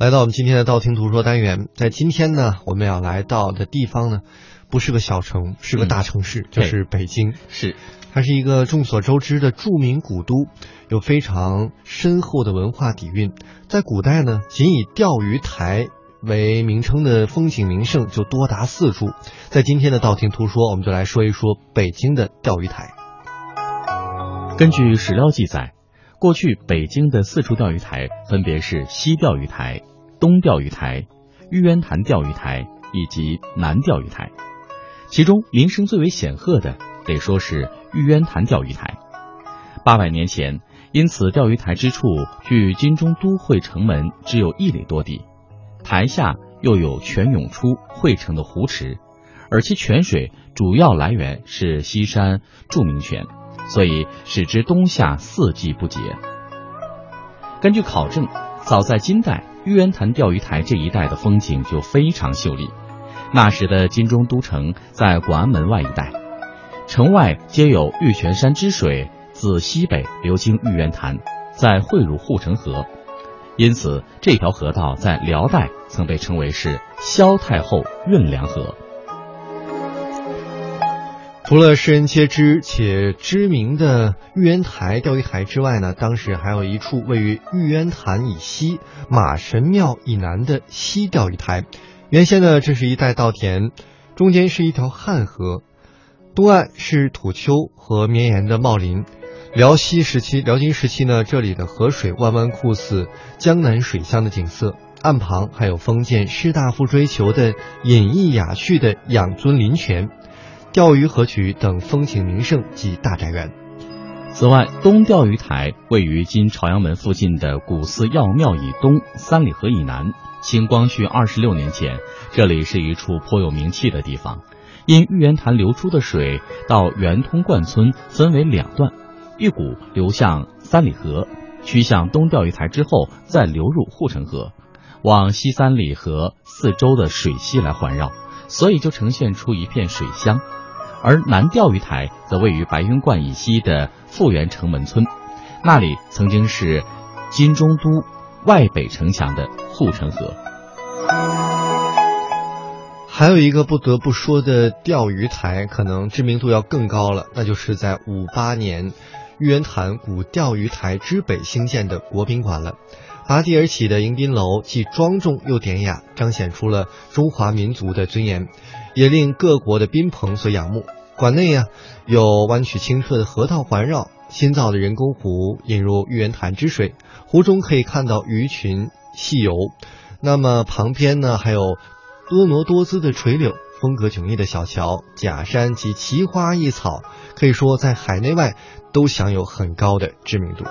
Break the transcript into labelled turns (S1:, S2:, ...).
S1: 来到我们今天的道听途说单元，在今天呢，我们要来到的地方呢，不是个小城，是个大城市，就是北京。
S2: 是，
S1: 它是一个众所周知的著名古都，有非常深厚的文化底蕴。在古代呢，仅以钓鱼台为名称的风景名胜就多达四处。在今天的道听途说，我们就来说一说北京的钓鱼台。
S2: 根据史料记载，过去北京的四处钓鱼台分别是西钓鱼台、东钓鱼台、玉渊潭钓鱼台以及南钓鱼台。其中名声最为显赫的，得说是玉渊潭钓鱼台。八百年前，因此钓鱼台之处距金中都会城门只有一里多地，台下又有泉涌出汇成的湖池，而其泉水主要来源是西山著名泉。所以使之冬夏四季不竭。根据考证，早在金代，玉渊潭钓鱼台这一带的风景就非常秀丽。那时的金中都城在广安门外一带，城外皆有玉泉山之水自西北流经玉渊潭，再汇入护城河，因此这条河道在辽代曾被称为是萧太后运粮河。
S1: 除了世人皆知且知名的玉渊台钓鱼台之外呢，当时还有一处位于玉渊潭以西、马神庙以南的西钓鱼台。原先呢，这是一带稻田，中间是一条汉河，东岸是土丘和绵延的茂林。辽西时期、辽金时期呢，这里的河水弯弯酷似江南水乡的景色，岸旁还有封建士大夫追求的隐逸雅趣的养尊林泉。钓鱼河曲等风景名胜及大宅园。
S2: 此外，东钓鱼台位于今朝阳门附近的古寺药庙以东三里河以南。清光绪二十六年前，这里是一处颇有名气的地方。因玉渊潭流出的水到圆通灌村分为两段，一股流向三里河，趋向东钓鱼台之后再流入护城河，往西三里河四周的水系来环绕，所以就呈现出一片水乡。而南钓鱼台则位于白云观以西的富源城门村，那里曾经是金中都外北城墙的护城河。
S1: 还有一个不得不说的钓鱼台，可能知名度要更高了，那就是在五八年玉渊潭古钓鱼台之北兴建的国宾馆了。拔地而起的迎宾楼既庄重又典雅，彰显出了中华民族的尊严。也令各国的宾朋所仰慕。馆内呀，有弯曲清澈的河道环绕，新造的人工湖引入玉渊潭之水，湖中可以看到鱼群戏游。那么旁边呢，还有婀娜多姿的垂柳、风格迥异的小桥、假山及奇花异草，可以说在海内外都享有很高的知名度。